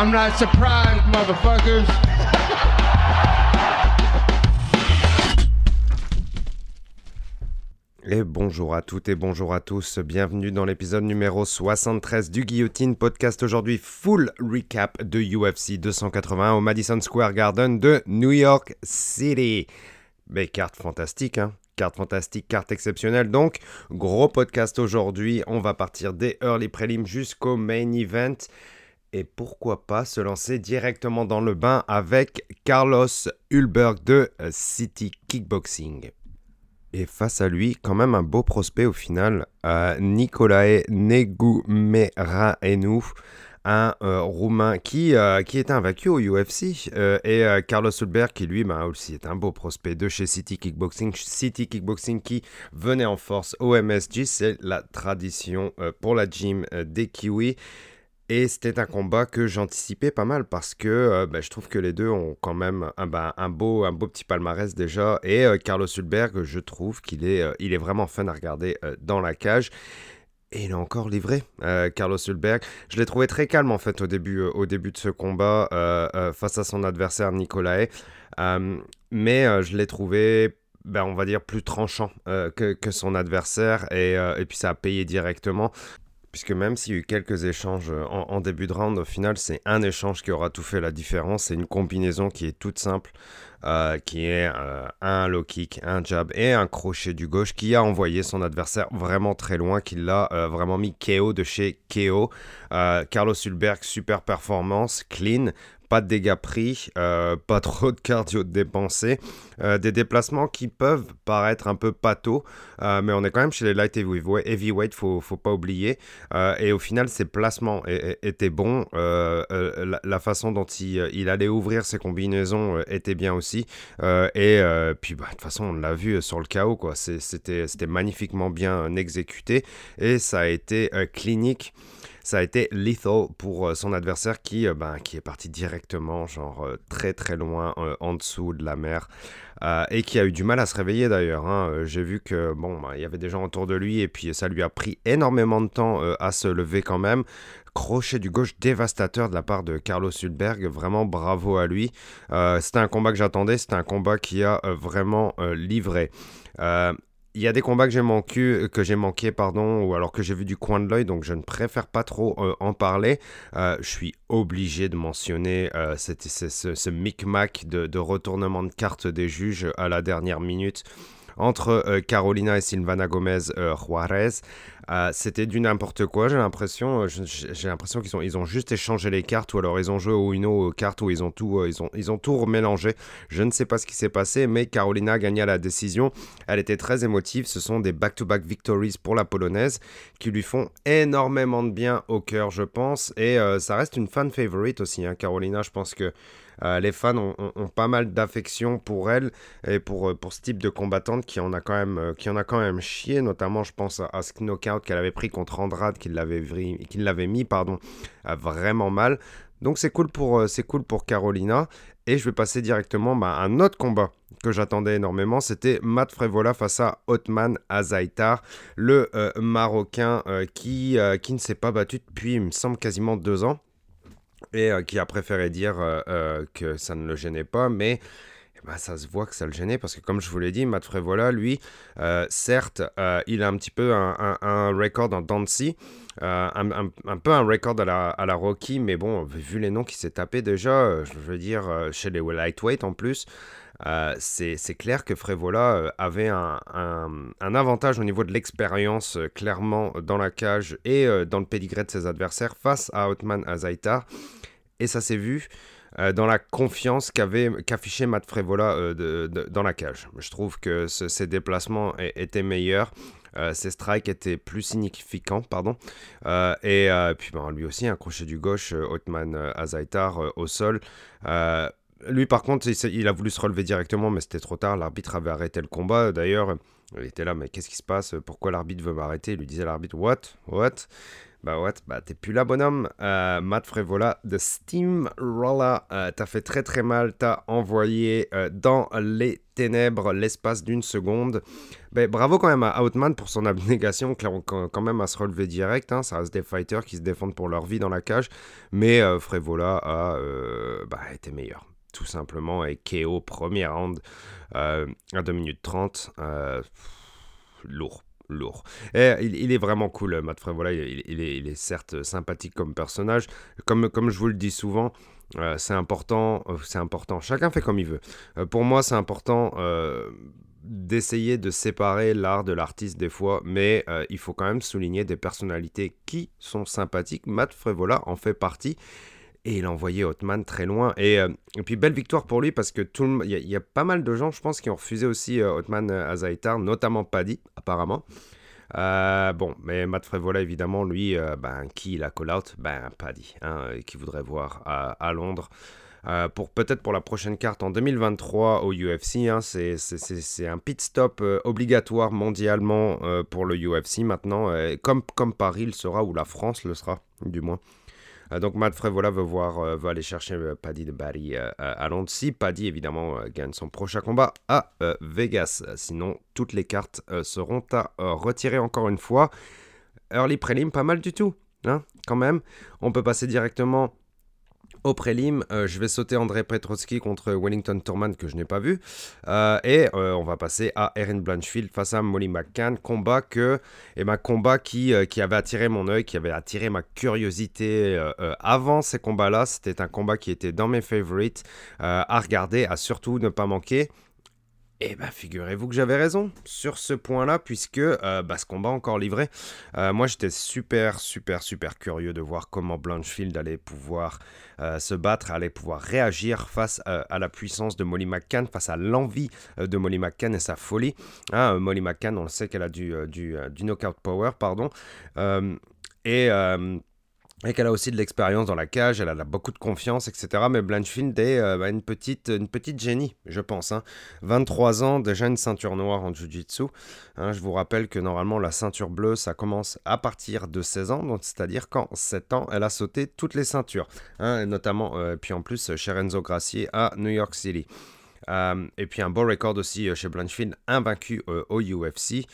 I'm not surprised, motherfuckers. Et bonjour à toutes et bonjour à tous, bienvenue dans l'épisode numéro 73 du Guillotine Podcast. Aujourd'hui, full recap de UFC 281 au Madison Square Garden de New York City. Mais carte fantastique, hein Carte fantastique, carte exceptionnelle. Donc, gros podcast aujourd'hui. On va partir des early prelims jusqu'au main event. Et pourquoi pas se lancer directement dans le bain avec Carlos Hulberg de City Kickboxing. Et face à lui, quand même un beau prospect au final, euh, Nicolae Negumeraenu, un euh, Roumain qui, euh, qui est au UFC, euh, et euh, Carlos Hulberg qui lui bah, aussi est un beau prospect de chez City Kickboxing. City Kickboxing qui venait en force au MSG, c'est la tradition euh, pour la gym euh, des Kiwis. Et c'était un combat que j'anticipais pas mal parce que euh, bah, je trouve que les deux ont quand même un, bah, beau, un beau petit palmarès déjà. Et euh, Carlos Hulberg, je trouve qu'il est, euh, il est vraiment fun à regarder dans la cage. Et il a encore livré, Carlos Hulberg. Je l'ai trouvé très calme en fait au début, au début de ce combat face à son adversaire Nicolae. Mais je l'ai trouvé ben, on va dire, plus tranchant que, son adversaire, et puis ça a payé directement. Puisque même s'il y a eu quelques échanges euh, en, début de round, au final, c'est un échange qui aura tout fait la différence. C'est une combinaison qui est toute simple, euh, qui est euh, un low kick, un jab et un crochet du gauche qui a envoyé son adversaire vraiment très loin, qui l'a vraiment mis KO de chez KO. Carlos Hulberg, super performance, clean, pas de dégâts pris, euh, pas trop de cardio dépensé, euh, des déplacements qui peuvent paraître un peu pato, euh, mais on est quand même chez les light heavyweight, heavyweight faut, faut pas oublier. Et au final, ses placements étaient bons, la, façon dont il, allait ouvrir ses combinaisons était bien aussi. Et puis, bah, de toute façon, on l'a vu sur le KO, quoi. C'était magnifiquement bien exécuté et ça a été clinique ça a été lethal pour euh, son adversaire qui, euh, ben, qui est parti directement, genre euh, très très loin en dessous de la mer et qui a eu du mal à se réveiller d'ailleurs. hein. J'ai vu que bon, ben, il y avait des gens autour de lui et puis ça lui a pris énormément de temps à se lever quand même. Crochet du gauche dévastateur de la part de Carlos Hulberg, vraiment bravo à lui. C'était un combat que j'attendais, c'était un combat qui a vraiment livré. Il y a des combats que j'ai manqué, que j'ai manqué, pardon, ou alors que j'ai vu du coin de l'œil, donc je ne préfère pas trop euh, en parler. Euh, je suis obligé de mentionner euh, ce micmac de, de retournement de carte des juges à la dernière minute entre euh, Carolina et Silvana Gomez euh, Juarez. Euh, C'était du n'importe quoi, j'ai l'impression. J'ai l'impression qu'ils ont, ils ont juste échangé les cartes, ou alors ils ont joué au Uno aux cartes, où ils ont tout, ils ont, ils ont tout remélangé. Je ne sais pas ce qui s'est passé, mais Carolina a gagné à la décision. Elle était très émotive. Ce sont des back-to-back victories pour la polonaise qui lui font énormément de bien au cœur, je pense. Et ça reste une fan favorite aussi, hein, Carolina. Je pense que euh, les fans ont, pas mal d'affection pour elle et pour, euh, pour ce type de combattante qui en a quand même, euh, qui en a quand même chié. Notamment, je pense à, ce knockout qu'elle avait pris contre Andrade, qui l'avait mis pardon, vraiment mal. Donc c'est cool pour, cool pour Carolina. Et je vais passer directement bah, à un autre combat que j'attendais énormément. C'était Matt Frevola face à Otman Azaitar, le Marocain qui, qui ne s'est pas battu depuis, il me semble, quasiment deux ans. Et euh, qui a préféré dire euh, euh, que ça ne le gênait pas, mais eh ben, ça se voit que ça le gênait parce que, comme je vous l'ai dit, Matt Frevola, lui, certes, il a un petit peu un, record en Dancy, un, peu un record à la, à la Rocky, mais bon, vu les noms qu'il s'est tapé déjà, je veux dire, chez les lightweight en plus, euh, c'est clair que Frévola euh, avait un, avantage au niveau de l'expérience, euh, clairement, dans la cage et dans le pédigré de ses adversaires face à Otman Azaitar. Et ça s'est vu dans la confiance qu'affichait Matt Frévola dans la cage. Je trouve que ses déplacements étaient meilleurs. ses strikes étaient plus significants, pardon. Et puis ben, lui aussi, un crochet du gauche, Otman Azaitar au sol. Euh, lui, par contre, il, a voulu se relever directement, mais c'était trop tard. L'arbitre avait arrêté le combat. D'ailleurs, Il était là, mais qu'est-ce qui se passe? Pourquoi l'arbitre veut m'arrêter? Il lui disait l'arbitre, what? What? Bah what? Bah t'es plus là bonhomme. Euh, Matt Frévola de Steamroller, euh, t'as fait très très mal, t'as envoyé euh, dans les ténèbres l'espace d'une seconde. Bah, bravo quand même à Outman pour son abnégation, quand même à se relever direct. Hein. Ça reste des fighters qui se défendent pour leur vie dans la cage. Mais Frévola a bah, été meilleur tout simplement, et KO premier round à 2 minutes 30. lourd, lourd. Et il, est vraiment cool, Matt Frey. Voilà, il, est, certes sympathique comme personnage. Comme, comme je vous le dis souvent, euh, c'est important, euh, c'est important. Chacun fait comme il veut. Euh, pour moi, c'est important d'essayer de séparer l'art de l'artiste des fois, mais il faut quand même souligner des personnalités qui sont sympathiques. Matt Frévola en fait partie. Et il a envoyé Hotman très loin. Et, puis belle victoire pour lui parce que tout il y, a pas mal de gens, je pense, qui ont refusé aussi Hotman à Zaitar, notamment Paddy, apparemment. Euh, bon, mais Matt Frévola, évidemment, lui, euh, ben, qui il a call-out Ben, Paddy, hein, qui voudrait voir à, Londres. Euh, pour peut-être pour la prochaine carte en 2023 au UFC. Hein, c'est un pit stop obligatoire mondialement pour le UFC maintenant, comme, comme Paris le sera ou la France le sera du moins. Euh, donc Matt Frévola euh, veut aller chercher euh, Paddy de Barry à Londres. Paddy, évidemment, gagne son prochain combat à Vegas. Sinon, toutes les cartes seront à retirer encore une fois. Early Prelim, pas mal du tout. Hein, quand même. On peut passer directement au prélim, euh, je vais sauter André Petroski contre Wellington Turman que je n'ai pas vu. Euh, et euh, on va passer à Erin Blanchfield face à Molly McCann. Combat que, et ben, combat qui, qui avait attiré mon œil, qui avait attiré ma curiosité avant ces combats-là. C'était un combat qui était dans mes favorites à regarder, à surtout ne pas manquer. Eh bien, figurez-vous que j'avais raison sur ce point-là, puisque euh, bah, ce combat encore livré. Euh, moi, j'étais super, super, super curieux de voir comment Blanchfield allait pouvoir euh, se battre, allait pouvoir réagir face à la puissance de Molly McCann, face à l'envie de Molly McCann et sa folie. Hein, Molly McCann, on le sait qu'elle a du, du knockout power, pardon. et et qu'elle a aussi de l'expérience dans la cage, elle a beaucoup de confiance, etc. Mais Blanchfield est euh, une, petite, une génie, je pense. 23 hein. ans, déjà une ceinture noire en Jiu-Jitsu. Hein. je vous rappelle que normalement la ceinture bleue, ça commence à partir de 16 ans, c'est-à-dire qu'en 7 ans, elle a sauté toutes les ceintures. Hein, notamment, euh, puis en plus, chez Renzo Gracier à New York City. Euh, et puis un beau record aussi chez Blanchfield, invaincu au UFC.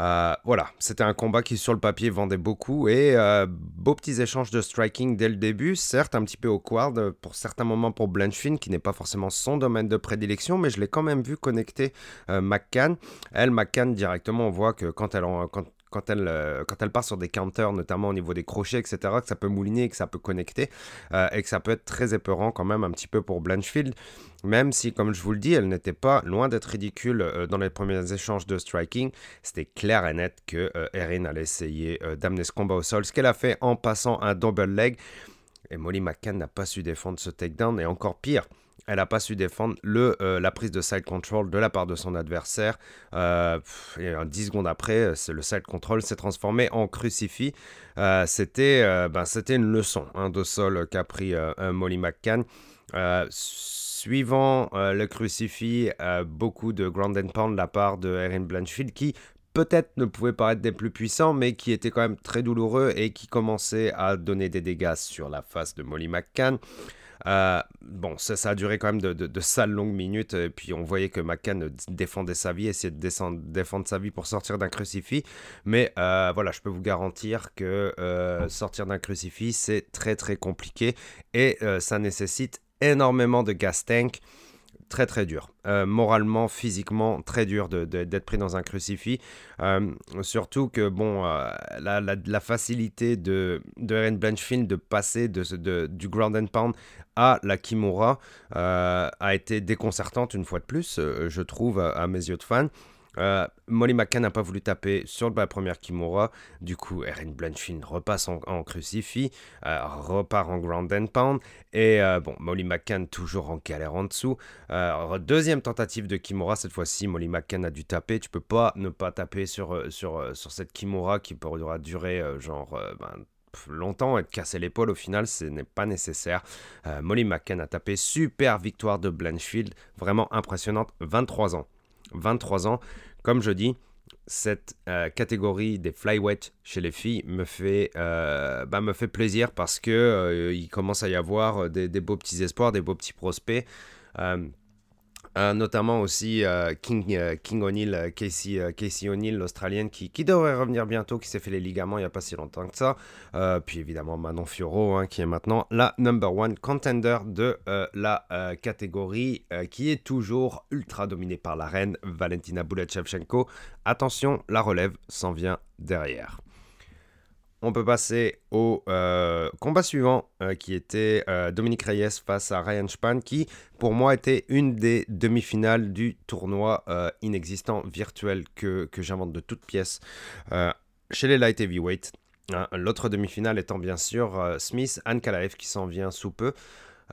Euh, voilà, c'était un combat qui sur le papier vendait beaucoup et euh, beaux petits échanges de striking dès le début, certes un petit peu awkward pour certains moments pour Blanchfin qui n'est pas forcément son domaine de prédilection, mais je l'ai quand même vu connecter euh, McCann. Elle, McCann directement, on voit que quand elle, en, quand elle, euh, quand elle part sur des counters, notamment au niveau des crochets, etc., que ça peut mouliner, que ça peut connecter, euh, et que ça peut être très épeurant quand même un petit peu pour Blanchfield, même si, comme je vous le dis, elle n'était pas loin d'être ridicule euh, dans les premiers échanges de striking. C'était clair et net que Erin allait essayer d'amener ce combat au sol, ce qu'elle a fait en passant un double leg. Et Molly McCann n'a pas su défendre ce takedown, et encore pire, elle n'a pas su défendre le, euh, la prise de side control de la part de son adversaire. Euh, et 10 secondes après, le side control s'est transformé en crucifix. Euh, c'était ben, une leçon hein, de sol qu'a pris Molly McCann. suivant le crucifix, beaucoup de ground and pound de la part de Erin Blanchfield qui peut-être ne pouvait pas être des plus puissants, mais qui était quand même très douloureux et qui commençait à donner des dégâts sur la face de Molly McCann. Euh, bon, ça, a duré quand même de, sales longues minutes. Et puis on voyait que McCann défendait sa vie, essayait de descendre, défendre sa vie pour sortir d'un crucifix. Mais euh, voilà, je peux vous garantir que euh, sortir d'un crucifix, c'est très très compliqué. Et ça nécessite énormément de gas tank très très dur. Euh, moralement, physiquement, très dur d'être pris dans un crucifix. Euh, surtout que, bon, euh, la, la, facilité de, de Erin Blanchfield de passer de, de, du ground and pound à la Kimura a été déconcertante une fois de plus, je trouve, à mes yeux de fan. Euh, Molly McCann n'a pas voulu taper sur la première Kimura. Du coup, Erin Blanchfield repasse en, crucifix, euh, repart en ground and pound. Et euh, bon, Molly McCann toujours en galère en dessous. deuxième tentative de Kimura. Cette fois-ci, Molly McCann a dû taper. Tu peux pas ne pas taper sur, sur, sur cette Kimura qui pourra durer genre ben, longtemps et de casser l'épaule au final ce n'est pas nécessaire. Molly McCann a tapé super victoire de Blanchfield, vraiment impressionnante, 23 ans. 23 ans, comme je dis, cette euh, catégorie des flyweight chez les filles me fait, euh, bah, me fait plaisir parce que euh, commence à y avoir des, des, beaux petits espoirs, des beaux petits prospects. Euh, notamment aussi euh, King, euh, King O'Neill, Casey, O'Neill, l'Australienne, qui, devrait revenir bientôt, qui s'est fait les ligaments il n'y a pas si longtemps que ça. puis évidemment Manon Fioro, hein, qui est maintenant la number one contender de la catégorie, qui est toujours ultra dominée par la reine Valentina Bulachevchenko. Attention, la relève s'en vient derrière on peut passer au euh, combat suivant, euh, qui était euh, Dominique Reyes face à Ryan Span, qui pour moi était une des demi-finales du tournoi inexistant virtuel que, j'invente de toutes pièces chez les light heavyweight. Hein, l'autre demi-finale étant bien sûr Smith Ankalaev qui s'en vient sous peu.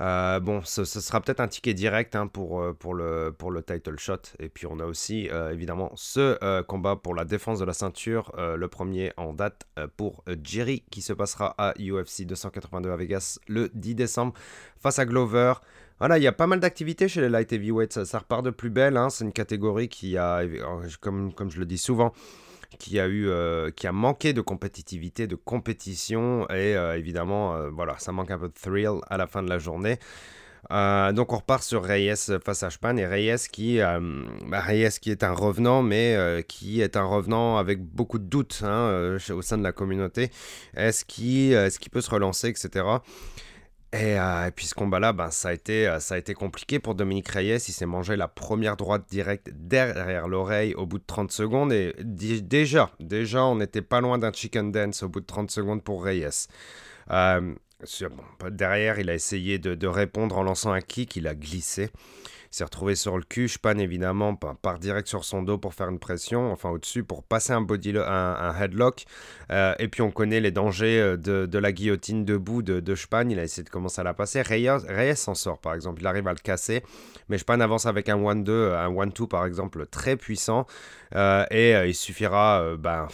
Euh, bon, ce, sera peut-être un ticket direct hein, pour, euh, pour, le, pour le title shot. Et puis on a aussi euh, évidemment ce combat pour la défense de la ceinture, le premier en date pour Jerry qui se passera à UFC 282 à Vegas le 10 décembre face à Glover. Voilà, il y a pas mal d'activités chez les light heavyweights, ça, repart de plus belle. Hein. C'est une catégorie qui a, comme, comme je le dis souvent, qui a eu, euh, qui a manqué de compétitivité, de compétition et euh, évidemment, euh, voilà, ça manque un peu de thrill à la fin de la journée. donc on repart sur Reyes face à Span et Reyes qui, bah, Reyes qui est un revenant mais qui est un revenant avec beaucoup de doutes hein, au sein de la communauté. Est-ce qu'il est peut se relancer, etc. Euh, et, puis ce combat-là, ben, ça, a été, euh, ça a été compliqué pour Dominique Reyes. Il s'est mangé la première droite directe derrière l'oreille au bout de 30 secondes. Et déjà, déjà, on n'était pas loin d'un chicken dance au bout de 30 secondes pour Reyes. Euh, derrière, il a essayé de, de, répondre en lançant un kick, il a glissé s'est retrouvé sur le cul. Span, évidemment, part direct sur son dos pour faire une pression, enfin au-dessus, pour passer un, body un, headlock. Euh, et puis on connaît les dangers euh, de, la guillotine debout de, de Span. Il a essayé de commencer à la passer. Reyes, s'en sort, par exemple. Il arrive à le casser. Mais Span avance avec un 1-2, un 1-2 par exemple, très puissant. Euh, et il suffira, ben,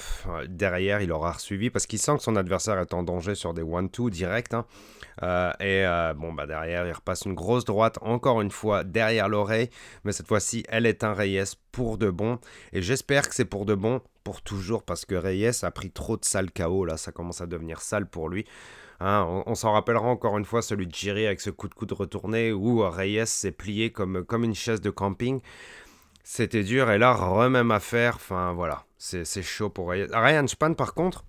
derrière, il aura suivi parce qu'il sent que son adversaire est en danger sur des 1-2 directs. Hein. Euh, et euh, bon, bah derrière, il repasse une grosse droite, encore une fois, derrière l'oreille. Mais cette fois-ci, elle est un Reyes pour de bon. Et j'espère que c'est pour de bon, pour toujours, parce que Reyes a pris trop de sale KO. Là, ça commence à devenir sale pour lui. Hein, on, s'en rappellera encore une fois celui de Jiri avec ce coup de coude retourné où Reyes s'est plié comme, comme une chaise de camping. C'était dur et là, remème à faire. Enfin voilà, c'est chaud pour Reyes. Ryan Span, par contre,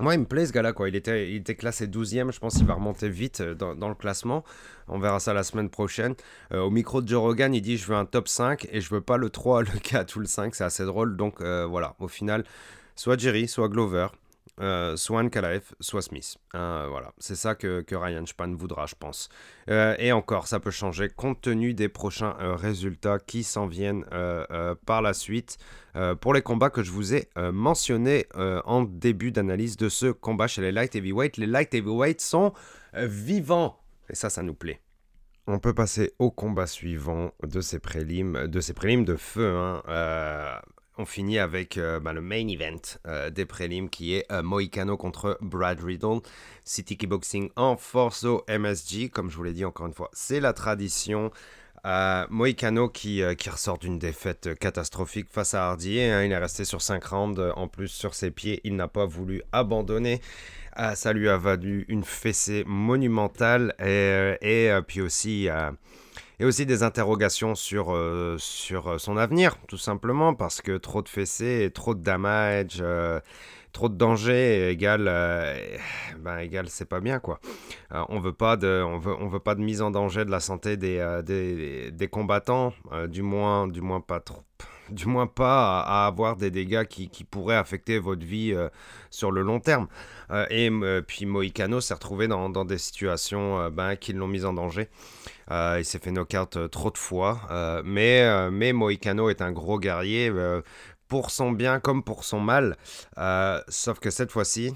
moi, il me plaît ce gars-là, quoi. Il était, il était classé 12e, je pense qu'il va remonter vite euh, dans, le classement. On verra ça la semaine prochaine. Euh, au micro de Joe Rogan, il dit Je veux un top 5 et je veux pas le 3, le 4 ou le 5. C'est assez drôle. Donc euh, voilà, au final, soit Jerry, soit Glover. Euh, soit soit Smith. Euh, voilà, c'est ça que, Ryan Span voudra, je pense. Euh, et encore, ça peut changer compte tenu des prochains résultats qui s'en viennent par la suite. pour les combats que je vous ai mentionnés en début d'analyse de ce combat chez les light heavyweight, les light heavyweight sont vivants. Et ça, ça nous plaît. On peut passer au combat suivant de ces prélims, de ces prélims de feu. Hein on finit avec euh, bah, le main event euh, des prélims qui est euh, Moicano contre Brad Riddle. City Kickboxing en force au MSG. Comme je vous l'ai dit encore une fois, c'est la tradition. Moicano qui, qui ressort d'une défaite catastrophique face à Hardy. Hein. il est resté sur 5 rounds. En plus, sur ses pieds, il n'a pas voulu abandonner. ça lui a valu une fessée monumentale. Et, et puis aussi et aussi des interrogations sur, euh, sur euh, son avenir, tout simplement, parce que trop de fessées trop de damage, euh, trop de danger égale, ben, égale c'est pas bien, quoi. on veut pas de, on veut, on veut pas de mise en danger de la santé des, des, combattants, du moins, du moins pas trop du moins pas à, avoir des dégâts qui, qui, pourraient affecter votre vie sur le long terme. et puis Moïcano s'est retrouvé dans, dans, des situations ben, qui l'ont mis en danger. Euh, il s'est fait knockout euh, trop de fois. Euh, mais, mais Moïcano est un gros guerrier pour son bien comme pour son mal. sauf que cette fois-ci,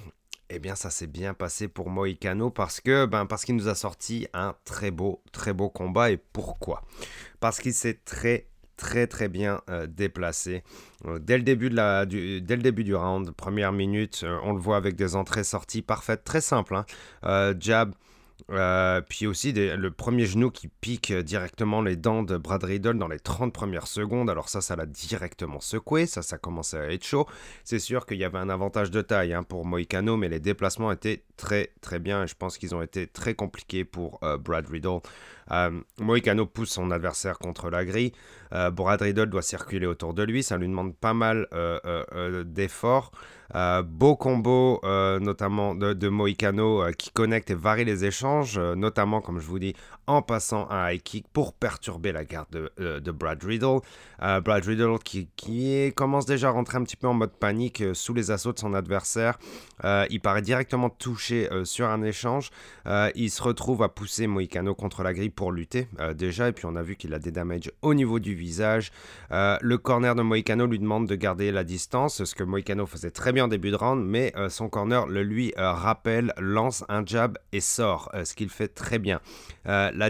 eh bien, ça s'est bien passé pour Moïcano parce que, ben, parce qu'il nous a sorti un très beau, très beau combat. Et pourquoi? Parce qu'il s'est très, très, très bien déplacé. dès, le début de la, du, dès le début du round, première minute, on le voit avec des entrées-sorties parfaites, très simples. Hein. jab, Euh, puis aussi le premier genou qui pique directement les dents de Brad Riddle dans les 30 premières secondes. Alors ça, ça l'a directement secoué. Ça, ça commençait à être chaud. C'est sûr qu'il y avait un avantage de taille hein, pour Moicano, mais les déplacements étaient très très bien. Et je pense qu'ils ont été très compliqués pour euh, Brad Riddle. Euh, Moicano pousse son adversaire contre la grille. Brad Riddle doit circuler autour de lui. Ça lui demande pas mal d'efforts. Euh, beau combo, euh, notamment de, de Moicano, euh, qui connecte et varie les échanges, notamment, comme je vous dis, en passant un high kick pour perturber la garde de, de Brad Riddle. Brad Riddle qui, commence déjà à rentrer un petit peu en mode panique sous les assauts de son adversaire. il paraît directement touché sur un échange. il se retrouve à pousser Moicano contre la grille pour lutter déjà, et puis on a vu qu'il a des damages au niveau du visage. le corner de Moicano lui demande de garder la distance, ce que Moicano faisait très bien en début de round, mais euh, son corner le lui euh, rappelle, lance un jab et sort, euh, ce qu'il fait très bien.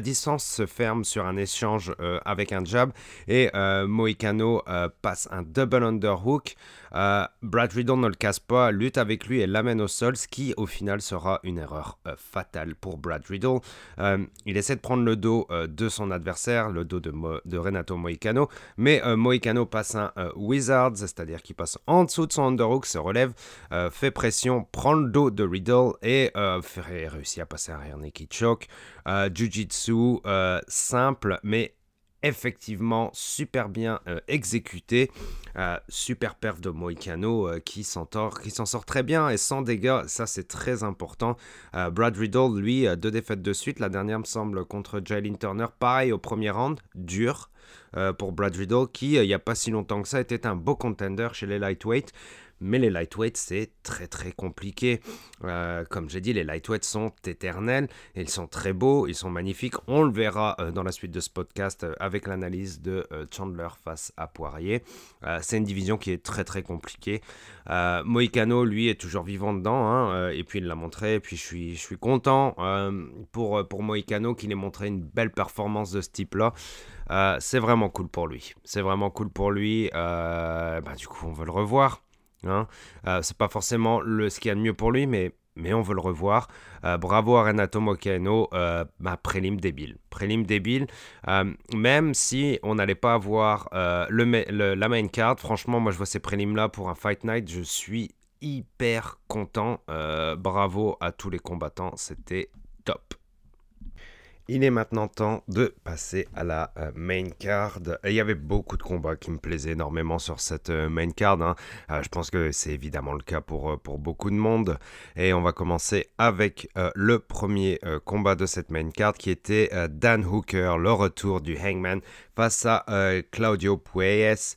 Distance se ferme sur un échange avec un jab et Moicano passe un double underhook. Euh, Brad Riddle ne le casse pas, lutte avec lui et l'amène au sol, ce qui au final sera une erreur euh, fatale pour Brad Riddle. Euh, il essaie de prendre le dos de son adversaire, le dos de, Renato Moicano, mais Moicano passe un Wizard, c'est-à-dire qu'il passe en dessous de son underhook, se relève, fait pression, prend le dos de Riddle et réussit à passer un rear naked choke. Jiu-Jitsu simple, mais effectivement super bien euh, exécuté. Euh, super perf de Moicano euh, qui s'en sort très bien et sans dégâts, ça c'est très important. Brad Riddle, lui, deux défaites de suite. La dernière me semble contre Jalen Turner, pareil au premier round, dur. pour Brad Riddle, qui, il n'y a pas si longtemps que ça, était un beau contender chez les lightweight. Mais les lightweights, c'est très très compliqué. Euh, comme j'ai dit, les lightweights sont éternels. Ils sont très beaux, ils sont magnifiques. On le verra euh, dans la suite de ce podcast euh, avec l'analyse de Chandler face à Poirier. c'est une division qui est très très compliquée. Moicano, lui, est toujours vivant dedans. Hein, et puis il l'a montré. Et puis je suis, je suis content pour, pour Moicano qu'il ait montré une belle performance de ce type-là. c'est vraiment cool pour lui. C'est vraiment cool pour lui. Bah, du coup, on veut le revoir. Hein. Euh, c'est pas forcément le, ce qu'il y a de mieux pour lui, mais, on veut le revoir. Euh, bravo à Renato Moccano, euh, bah, prélim débile. Prélim débile, même si on n'allait pas avoir la main card, franchement, moi je vois ces prélims-là pour un Fight Night, je suis hyper content. bravo à tous les combattants, c'était top. Il est maintenant temps de passer à la euh, main card. il y avait beaucoup de combats qui me plaisaient énormément sur cette euh, main card. Hein. Euh, je pense que c'est évidemment le cas pour, pour beaucoup de monde. Et on va commencer avec le premier combat de cette main card qui était Dan Hooker, le retour du Hangman face à Claudio Pueyes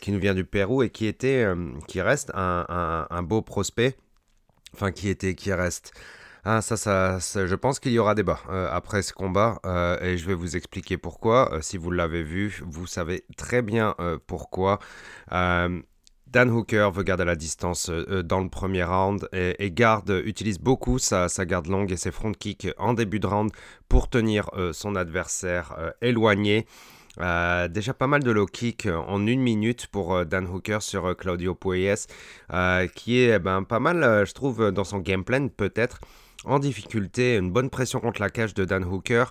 qui nous vient du Pérou et qui, était, qui reste un, un beau prospect. Enfin, qui était, qui reste ah, ça, je pense qu'il y aura débat euh, après ce combat euh, et je vais vous expliquer pourquoi. Euh, si vous l'avez vu, vous savez très bien pourquoi. Dan Hooker veut garder la distance dans le premier round et, garde, utilise beaucoup sa, sa, garde longue et ses front kicks en début de round pour tenir son adversaire éloigné. déjà pas mal de low kick en une minute pour Dan Hooker sur Claudio Pueyes, qui est eh ben, pas mal, je trouve, dans son game plan peut-être en difficulté, une bonne pression contre la cage de Dan Hooker.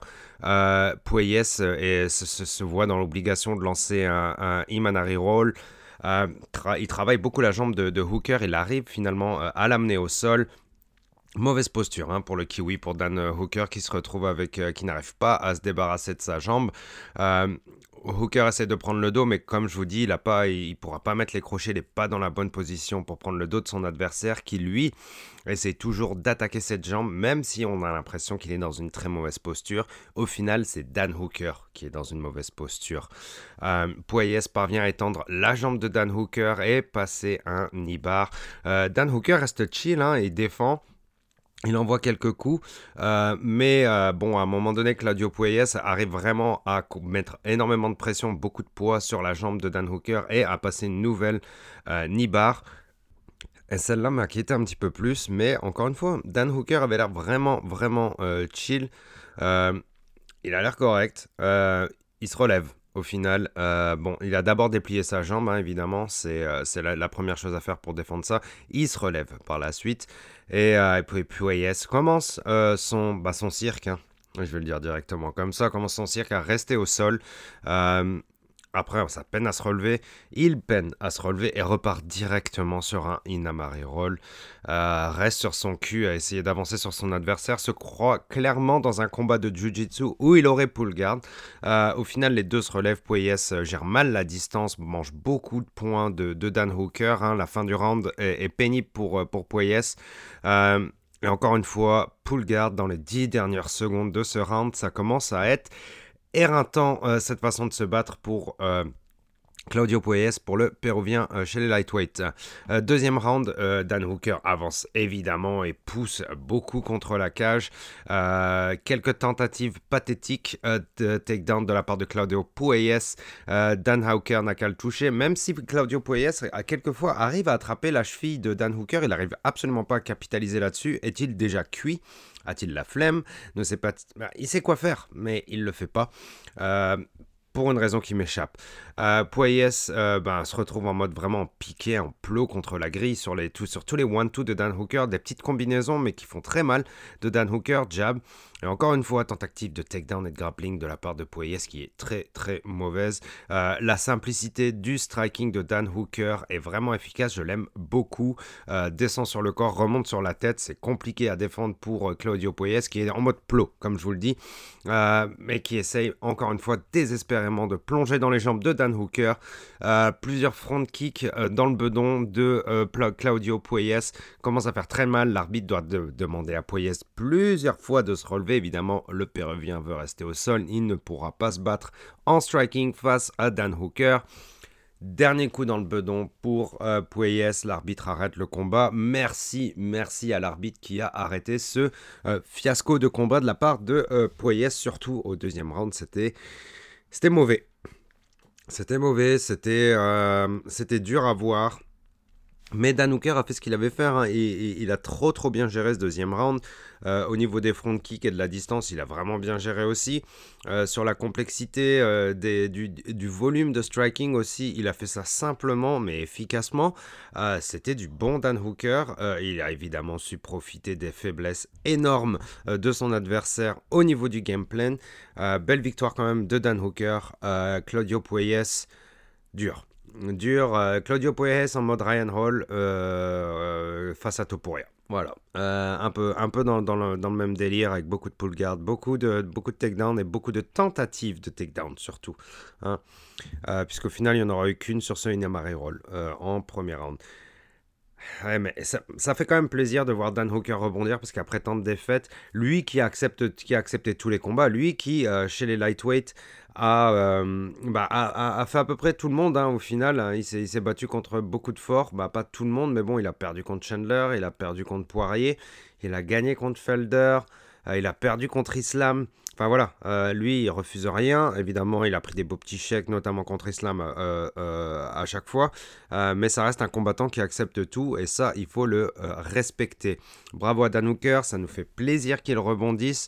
Euh, euh, se, voit dans l'obligation de lancer un, Imanari Roll. Euh, il travaille beaucoup la jambe de, Hooker, il arrive finalement euh, à l'amener au sol. Mauvaise posture hein, pour le Kiwi, pour Dan Hooker qui se retrouve avec, qui n'arrive pas à se débarrasser de sa jambe. Hooker essaie de prendre le dos, mais comme je vous dis, il ne pourra pas mettre les crochets, il n'est pas dans la bonne position pour prendre le dos de son adversaire qui, lui, essaie toujours d'attaquer cette jambe, même si on a l'impression qu'il est dans une très mauvaise posture. Au final, c'est Dan Hooker qui est dans une mauvaise posture. Euh, parvient à étendre la jambe de Dan Hooker et passer un nibar. Euh, Dan Hooker reste chill hein, et défend. Il envoie quelques coups, euh, mais euh, bon, à un moment donné, Claudio Pueyes arrive vraiment à mettre énormément de pression, beaucoup de poids sur la jambe de Dan Hooker et à passer une nouvelle euh, Nibar. Et celle-là m'inquiétait un petit peu plus, mais encore une fois, Dan Hooker avait l'air vraiment, vraiment chill. il a l'air correct. il se relève au final. bon, il a d'abord déplié sa jambe, hein, évidemment, c'est la, première chose à faire pour défendre ça. Il se relève par la suite. Et, puis, puis commence son, bah, son cirque. Hein. Je vais le dire directement comme ça, commence son cirque à rester au sol. Après, ça peine à se relever. Il peine à se relever et repart directement sur un Inamari Roll. Euh, reste sur son cul à essayer d'avancer sur son adversaire. Se croit clairement dans un combat de Jiu-Jitsu où il aurait pull guard. Euh, au final, les deux se relèvent. Pueyes euh, gère mal la distance, mange beaucoup de points de, Dan Hooker. Hein. La fin du round est, pénible pour, pour et encore une fois, pull guard dans les dix dernières secondes de ce round. Ça commence à être éreintant euh, cette façon de se battre pour euh, Claudio Pueyes pour le Péruvien euh, chez les lightweight. deuxième round, Dan Hooker avance évidemment et pousse beaucoup contre la cage. quelques tentatives pathétiques de takedown de la part de Claudio Pueyes. Dan Hooker n'a qu'à le toucher, même si Claudio Pueyes a quelquefois arrive à attraper la cheville de Dan Hooker, il n'arrive absolument pas à capitaliser là-dessus. Est-il déjà cuit? A-t-il la flemme? Ne. Bah, il sait quoi faire, mais il le fait pas. Pour une raison qui m'échappe. Euh, euh, ben, se retrouve en mode vraiment piqué, en plot contre la grille sur, les, sur tous les one-two de Dan Hooker, des petites combinaisons mais qui font très mal de Dan Hooker, jab. Et encore une fois, tentative de takedown et de grappling de la part de Poyes qui est très très mauvaise. Euh, la simplicité du striking de Dan Hooker est vraiment efficace, je l'aime beaucoup. Euh, descend sur le corps, remonte sur la tête, c'est compliqué à défendre pour Claudio Poyes qui est en mode plot, comme je vous le dis, mais qui essaye encore une fois désespérément de plonger dans les jambes de Dan Hooker. Euh, plusieurs front kicks euh, dans le bedon de euh, Claudio Pueyes commence à faire très mal. L'arbitre doit demander à Pueyes plusieurs fois de se relever. Évidemment, le Péruvien veut rester au sol. Il ne pourra pas se battre en striking face à Dan Hooker. Dernier coup dans le bedon pour euh. L'arbitre arrête le combat. Merci, merci à l'arbitre qui a arrêté ce fiasco de combat de la part de Pueyes. Surtout au deuxième round, c'était, c'était mauvais. C'était mauvais, c'était euh, dur à voir. Mais Dan Hooker a fait ce qu'il avait fait. Hein, il a trop trop bien géré ce deuxième round. Euh, au niveau des front kicks et de la distance, il a vraiment bien géré aussi. Euh, sur la complexité euh, du, volume de striking aussi, il a fait ça simplement mais efficacement. C'était du bon Dan Hooker. il a évidemment su profiter des faiblesses énormes de son adversaire au niveau du game plan. belle victoire quand même de Dan Hooker. Claudio Pueyes, dur dur. Claudio Pueyes en mode Ryan Hall face à Topuria. Voilà, euh, un peu, un peu dans, le, même délire avec beaucoup de pull guard, beaucoup de, beaucoup de takedown et beaucoup de tentatives de takedown surtout. Hein. Euh, puisqu'au final, il n'y en aura eu qu'une sur ce Inamare Roll euh, en premier round. Ouais, mais ça, fait quand même plaisir de voir Dan Hooker rebondir parce qu'après tant de défaites, lui qui, accepte, qui a accepté tous les combats, lui qui, chez les lightweight, euh, bah, a, a, fait à peu près tout le monde hein, au final. Il s'est battu contre beaucoup de forts, bah, pas tout le monde, mais bon, il a perdu contre Chandler, il a perdu contre Poirier, il a gagné contre Felder, euh, il a perdu contre Islam. Enfin voilà, euh, lui il refuse rien. Évidemment, il a pris des beaux petits chèques, notamment contre Islam à chaque fois. mais ça reste un combattant qui accepte tout et ça, il faut le respecter. Bravo à Dan Hooker, ça nous fait plaisir qu'il rebondisse.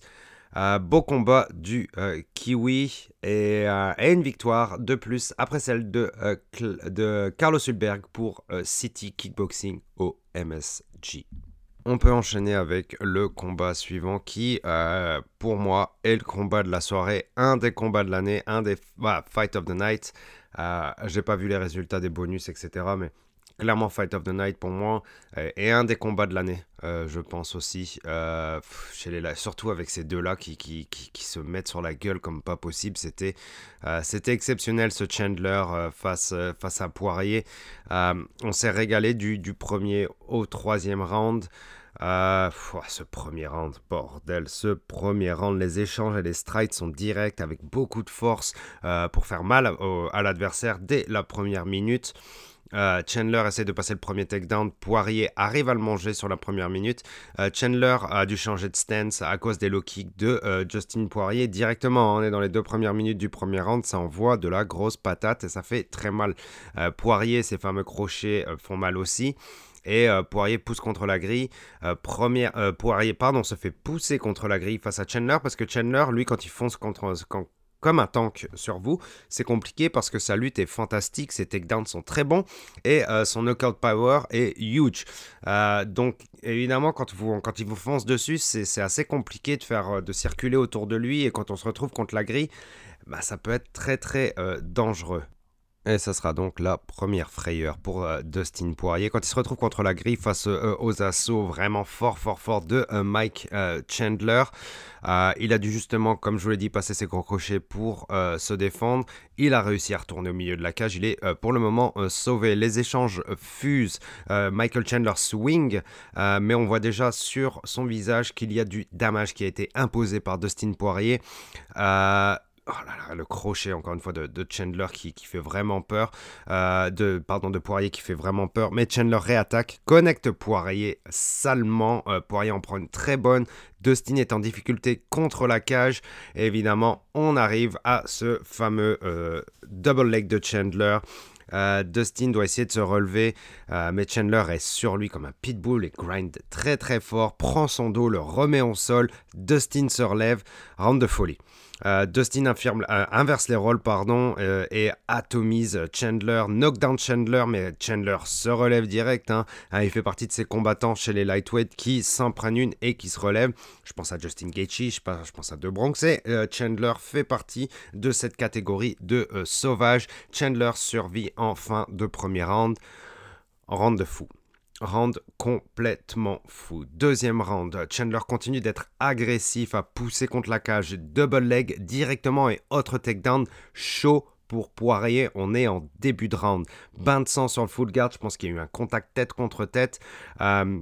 Euh, beau combat du euh, Kiwi euh, et, une victoire de plus après celle de, de Carlos Hulberg pour City Kickboxing au MSG. On peut enchaîner avec le combat suivant qui, pour moi, est le combat de la soirée, un des combats de l'année, un des bah, Fight of the Night. J'ai pas vu les résultats des bonus, etc. Mais clairement Fight of the Night pour moi et un des combats de l'année, euh, je pense aussi. Euh, surtout avec ces deux-là qui, qui, qui, se mettent sur la gueule comme pas possible. C'était euh, exceptionnel ce Chandler face, face à Poirier. on s'est régalé du, du, premier au troisième round. ce premier round, bordel, ce premier round, les échanges et les strides sont directs avec beaucoup de force pour faire mal à l'adversaire dès la première minute. Euh, Chandler essaie de passer le premier takedown. Poirier arrive à le manger sur la première minute. Euh, Chandler a dû changer de stance à cause des low kicks de euh, Justin Poirier. Directement, on est dans les deux premières minutes du premier round. Ça envoie de la grosse patate et ça fait très mal. Poirier, ses fameux crochets font mal aussi. Et Poirier pousse contre la grille. première, Poirier pardon, se fait pousser contre la grille face à Chandler parce que Chandler, lui, quand il fonce contre, comme un tank sur vous. C'est compliqué parce que sa lutte est fantastique, ses takedowns sont très bons et euh, son knockout power est huge. Euh, donc évidemment, quand, il vous fonce dessus, c'est assez compliqué de, faire, de circuler autour de lui et quand on se retrouve contre la grille, bah, ça peut être très très dangereux. Et ça sera donc la première frayeur pour euh, Dustin Poirier quand il se retrouve contre la grille face euh, aux assauts vraiment fort fort fort de euh, Mike Chandler. il a dû justement, comme je vous l'ai dit, passer ses gros crochets pour se défendre. Il a réussi à retourner au milieu de la cage. Il est pour le moment sauvé. Les échanges fusent. Michael Chandler swing, mais on voit déjà sur son visage qu'il y a du damage qui a été imposé par Dustin Poirier. Oh le crochet encore une fois de, Chandler qui, fait vraiment peur, euh, de pardon de Poirier qui fait vraiment peur, mais Chandler réattaque, connecte Poirier salement, euh, Poirier en prend une très bonne, Dustin est en difficulté contre la cage, évidemment on arrive à ce fameux euh, double leg de Chandler. Dustin doit essayer de se relever, mais Chandler est sur lui comme un pitbull et grind très très fort, prend son dos, le remet au sol, Dustin se relève, round de folie. Euh, Dustin euh, inverse les rôles pardon, euh, et atomise Chandler, knockdown Chandler, mais Chandler se relève direct. Hein. il fait partie de ces combattants chez les lightweight qui s'en prennent une et qui se relèvent. Je pense à Justin Gaethje, je, pense à De Bronx Chandler fait partie de cette catégorie de sauvages. Chandler survit en fin de premier round. Round de fou round complètement fou. Deuxième round, Chandler continue d'être agressif, à pousser contre la cage, double leg directement et autre takedown chaud pour Poirier. On est en début de round. Bain de sang sur le full guard, je pense qu'il y a eu un contact tête contre tête. Euh,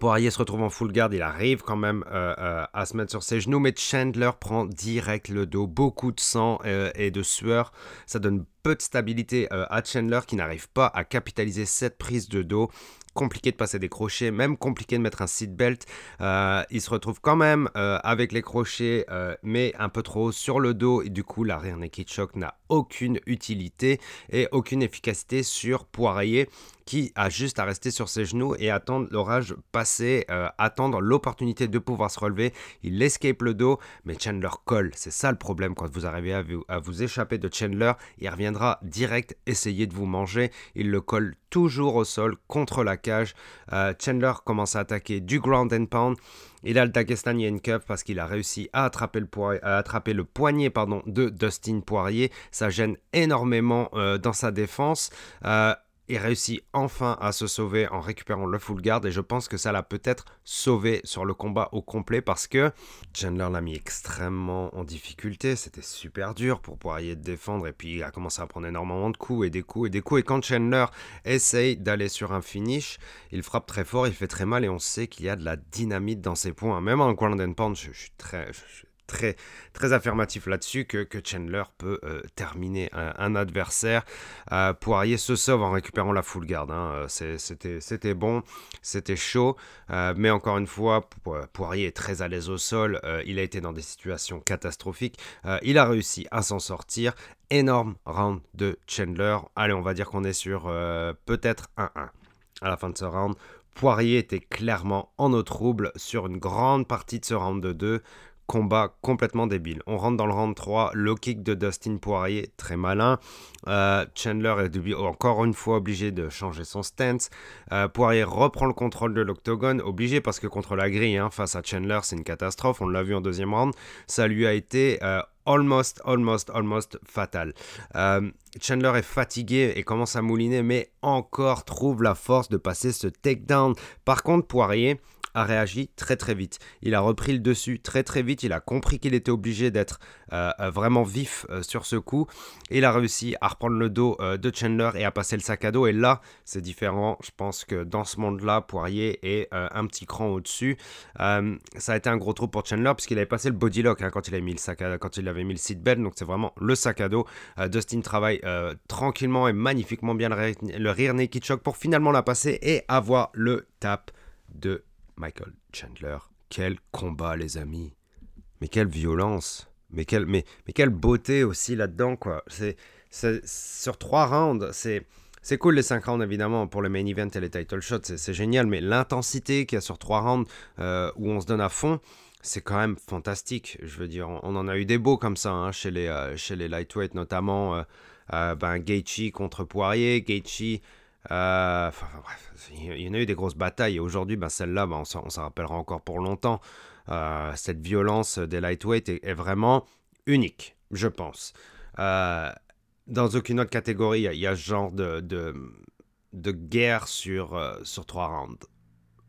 Poirier se retrouve en full guard, il arrive quand même euh, euh, à se mettre sur ses genoux, mais Chandler prend direct le dos, beaucoup de sang et de sueur. Ça donne peu de stabilité à Chandler qui n'arrive pas à capitaliser cette prise de dos compliqué de passer des crochets, même compliqué de mettre un seatbelt. Euh, il se retrouve quand même euh, avec les crochets, euh, mais un peu trop sur le dos. Et du coup, l'arrière naked shock n'a aucune utilité et aucune efficacité sur Poirier qui a juste à rester sur ses genoux et attendre l'orage passer, attendre l'opportunité de pouvoir se relever. Il escape le dos, mais Chandler colle. C'est ça le problème quand vous arrivez à vous, échapper de Chandler. Il reviendra direct essayer de vous manger. Il le colle toujours au sol contre la cage. Euh, Chandler commence à attaquer du ground and pound. Il a le Dagestani Cup parce qu'il a réussi à attraper le, poignet de Dustin Poirier. Ça gêne énormément euh, dans sa défense. Euh, il réussit enfin à se sauver en récupérant le full guard. Et je pense que ça l'a peut-être sauvé sur le combat au complet parce que Chandler l'a mis extrêmement en difficulté, c'était super dur pour Poirier de défendre et puis il a commencé à prendre énormément de coups et des coups et des coups. Et quand Chandler essaye d'aller sur un finish, il frappe très fort, il fait très mal et on sait qu'il y a de la dynamite dans ses points, même en ground and pound, je, suis très très, affirmatif là-dessus que, Chandler peut euh, terminer un, adversaire. Euh, Poirier se sauve en récupérant la full guard. Hein. Euh, c'était bon, c'était chaud, mais encore une fois, Poirier est très à l'aise au sol. il a été dans des situations catastrophiques. il a réussi à s'en sortir. Énorme round de Chandler. Allez, on va dire qu'on est sur peut-être 1-1 à la fin de ce round. Poirier était clairement en eau trouble sur une grande partie de ce round de 2 combat complètement débile. On rentre dans le round 3, low kick de Dustin Poirier, très malin. Euh, Chandler est encore une fois obligé de changer son stance. Euh, Poirier reprend le contrôle de l'octogone, obligé parce que contre la grille, hein, face à Chandler, c'est une catastrophe. On l'a vu en deuxième round. Ça lui a été euh, almost, almost, almost fatal. Chandler est fatigué et commence à mouliner, mais encore trouve la force de passer ce takedown. Par contre, Poirier a réagi très très vite. Il a repris le dessus très très vite. Il a compris qu'il était obligé d'être euh, euh, vraiment vif euh, sur ce coup. il a réussi à reprendre le dos de Chandler et à passer le sac à dos. Et là, c'est différent. Je pense que dans ce monde-là, Poirier est un petit cran au-dessus. ça a été un gros trou pour Chandler puisqu'il avait passé le body lock hein, quand il avait mis le sac à, quand il avait mis le seatbelt. Donc c'est vraiment le sac à dos. Dustin travaille tranquillement et magnifiquement bien le, le rear naked shock pour finalement la passer et avoir le tap de Michael Chandler. Quel combat, les amis. Mais quelle violence. Mais quelle, mais, mais quelle beauté aussi là-dedans, quoi. C'est, sur trois rounds, c'est, c'est cool les cinq rounds, évidemment, pour le main event et les title shots, c'est, génial. Mais l'intensité qu'il y a sur trois rounds euh, où on se donne à fond, c'est quand même fantastique. Je veux dire, on, en a eu des beaux comme ça hein, chez, les, euh, chez les lightweight, notamment euh, ben, Gaethje contre Poirier. Gaethje, bref, il y en a eu des grosses batailles. Et aujourd'hui, ben, celle-là, ben, on s'en rappellera encore pour longtemps. cette violence des lightweight est, vraiment unique, je pense. dans aucune autre catégorie, il y, a ce genre de, guerre sur, trois rounds.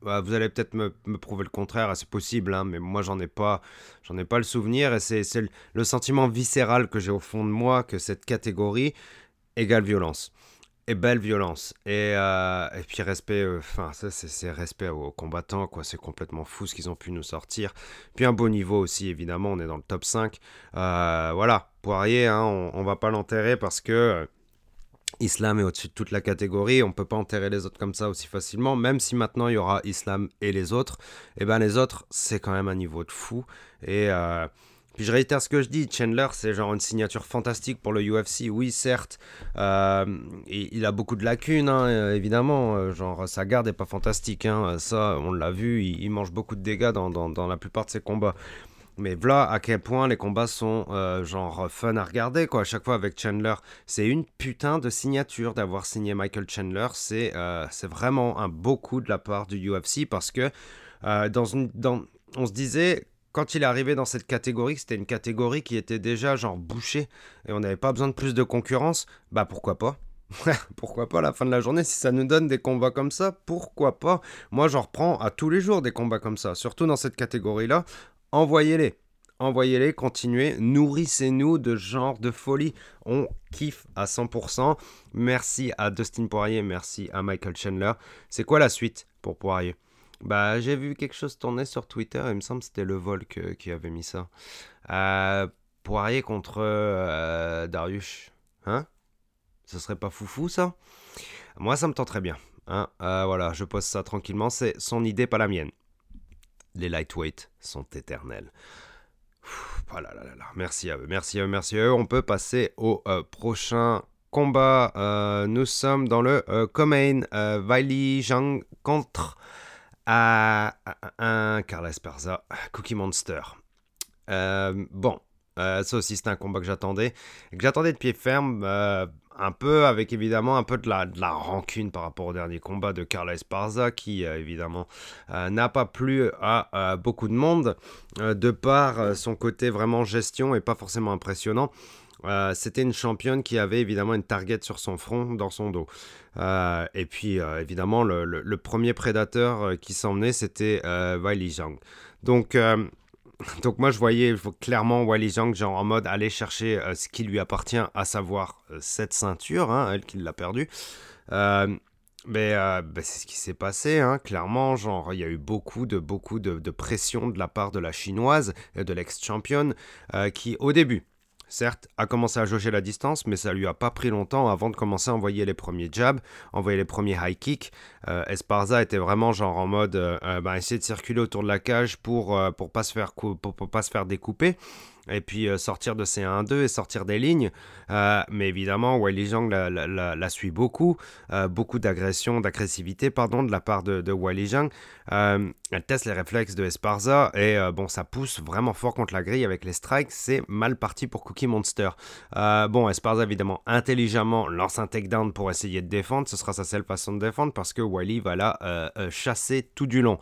Vous allez peut-être me, prouver le contraire, c'est possible, hein, mais moi j'en ai pas, j'en ai pas le souvenir et c'est le, sentiment viscéral que j'ai au fond de moi que cette catégorie égale violence et belle violence et, euh, puis respect, euh, enfin ça c'est respect aux combattants quoi, c'est complètement fou ce qu'ils ont pu nous sortir. Puis un beau niveau aussi évidemment, on est dans le top 5. Euh, voilà, Poirier, hein, on, on va pas l'enterrer parce que Islam est au-dessus de toute la catégorie, on peut pas enterrer les autres comme ça aussi facilement, même si maintenant il y aura Islam et les autres, et eh ben les autres c'est quand même un niveau de fou. Et puis je réitère ce que je dis, Chandler c'est genre une signature fantastique pour le UFC, oui certes, euh, il a beaucoup de lacunes hein, évidemment, genre sa garde est pas fantastique, hein, ça on l'a vu, il, mange beaucoup de dégâts dans, dans la plupart de ses combats. Mais voilà à quel point les combats sont euh, genre fun à regarder quoi. À chaque fois avec Chandler, c'est une putain de signature d'avoir signé Michael Chandler. C'est euh, vraiment un beau coup de la part du UFC parce que euh, dans une, dans, on se disait quand il est arrivé dans cette catégorie, c'était une catégorie qui était déjà genre bouchée et on n'avait pas besoin de plus de concurrence. Bah pourquoi pas? Pourquoi pas à la fin de la journée, si ça nous donne des combats comme ça, pourquoi pas? Moi, j'en reprends à tous les jours des combats comme ça, surtout dans cette catégorie-là envoyez-les. Envoyez-les, continuez, nourrissez-nous de genre de folie. On kiffe à 100%. Merci à Dustin Poirier, merci à Michael Chandler. C'est quoi la suite pour Poirier? Bah, j'ai vu quelque chose tourner sur Twitter, il me semble que c'était le vol qui avait mis ça. Euh, Poirier contre euh, Darius. Hein? Ce serait pas foufou ça? Moi, ça me tenterait bien. Hein euh, voilà, je pose ça tranquillement. C'est son idée, pas la mienne les lightweights sont éternels. voilà, là, là, là. Merci à eux, merci à eux, merci à eux. On peut passer au euh, prochain combat. Nous sommes dans le Comain Wiley Zhang contre un Carla Esparza, Cookie Monster. bon, ça aussi c'est un combat que j'attendais, que j'attendais de pied ferme un peu avec évidemment un peu de la, rancune par rapport au dernier combat de Carla Esparza qui euh, évidemment euh, n'a pas plu à beaucoup de monde euh, de par son côté vraiment gestion et pas forcément impressionnant. C'était une championne qui avait évidemment une target sur son front, dans son dos. et puis évidemment le, premier prédateur qui s'emmenait c'était Wei Zhang. Donc donc moi je voyais clairement Wally Zhang genre en mode aller chercher euh, ce qui lui appartient, à savoir euh, cette ceinture, hein, elle qui l'a perdue. Euh, mais ben, c'est ce qui s'est passé, hein, clairement. Genre, il y a eu beaucoup de, beaucoup de pression de la part de la chinoise, de l'ex-championne, qui au début, Certes, a commencé à jauger la distance, mais ça lui a pas pris longtemps avant de commencer à envoyer les premiers jabs, envoyer les premiers high kicks. Euh, Esparza était vraiment genre en mode euh, euh, bah, essayer de circuler autour de la cage pour, pour, pas, se faire pour, pour pas se faire découper et puis euh, sortir de ces 1-2 et sortir des lignes. Euh, mais évidemment, Wiley Zhang la, suit beaucoup, euh, beaucoup d'agression, d'agressivité, pardon, de la part de, de Wiley Zhang. Elle teste les réflexes de Esparza et bon, ça pousse vraiment fort contre la grille avec les strikes. C'est mal parti pour Cookie Monster. bon, Esparza, évidemment, intelligemment lance un takedown pour essayer de défendre. Ce sera sa seule façon de défendre parce que Wiley va la chasser tout du long.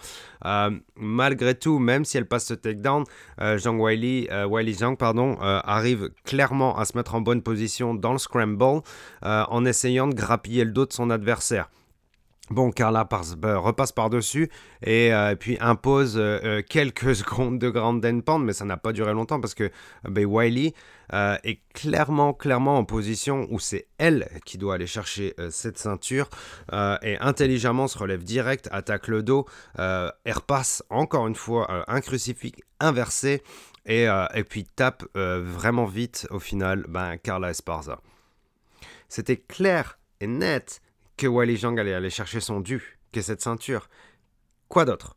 malgré tout, même si elle passe ce takedown, Zhang Wiley, Zhang pardon, euh, arrive clairement à se mettre en bonne position dans le scramble euh, en essayant de grappiller le dos de son adversaire. Bon, Carla bah, repasse par-dessus et, euh, puis impose quelques secondes de grande pound, mais ça n'a pas duré longtemps parce que bah, Wiley est clairement, clairement en position où c'est elle qui doit aller chercher cette ceinture et intelligemment se relève direct, attaque le dos et repasse encore une fois un crucifix inversé euh, et, puis tape euh, vraiment vite au final ben, Carla Esparza. C'était clair et net que Wally Zhang allait aller chercher son dû, que cette ceinture. Quoi d'autre?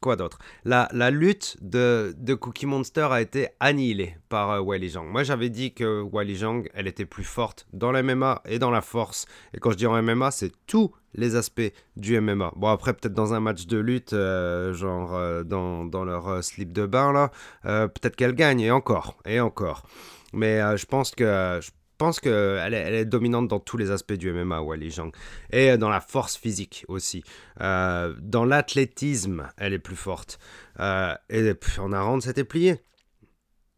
Quoi d'autre? La, lutte de, de Cookie Monster a été annihilée par euh, Wally Zhang. Moi, j'avais dit que Wally Zhang, elle était plus forte dans MMA et dans la force. Et quand je dis en MMA, c'est tous les aspects du MMA. Bon, après, peut-être dans un match de lutte, euh, genre euh, dans, dans, leur slip de bain, là, peut-être qu'elle gagne, et encore, et encore. Mais je pense que pense qu'elle est, est dominante dans tous les aspects du MMA, Wally Zhang. Et dans la force physique aussi. Euh, dans l'athlétisme, elle est plus forte. Euh, et en Aran, c'était plié.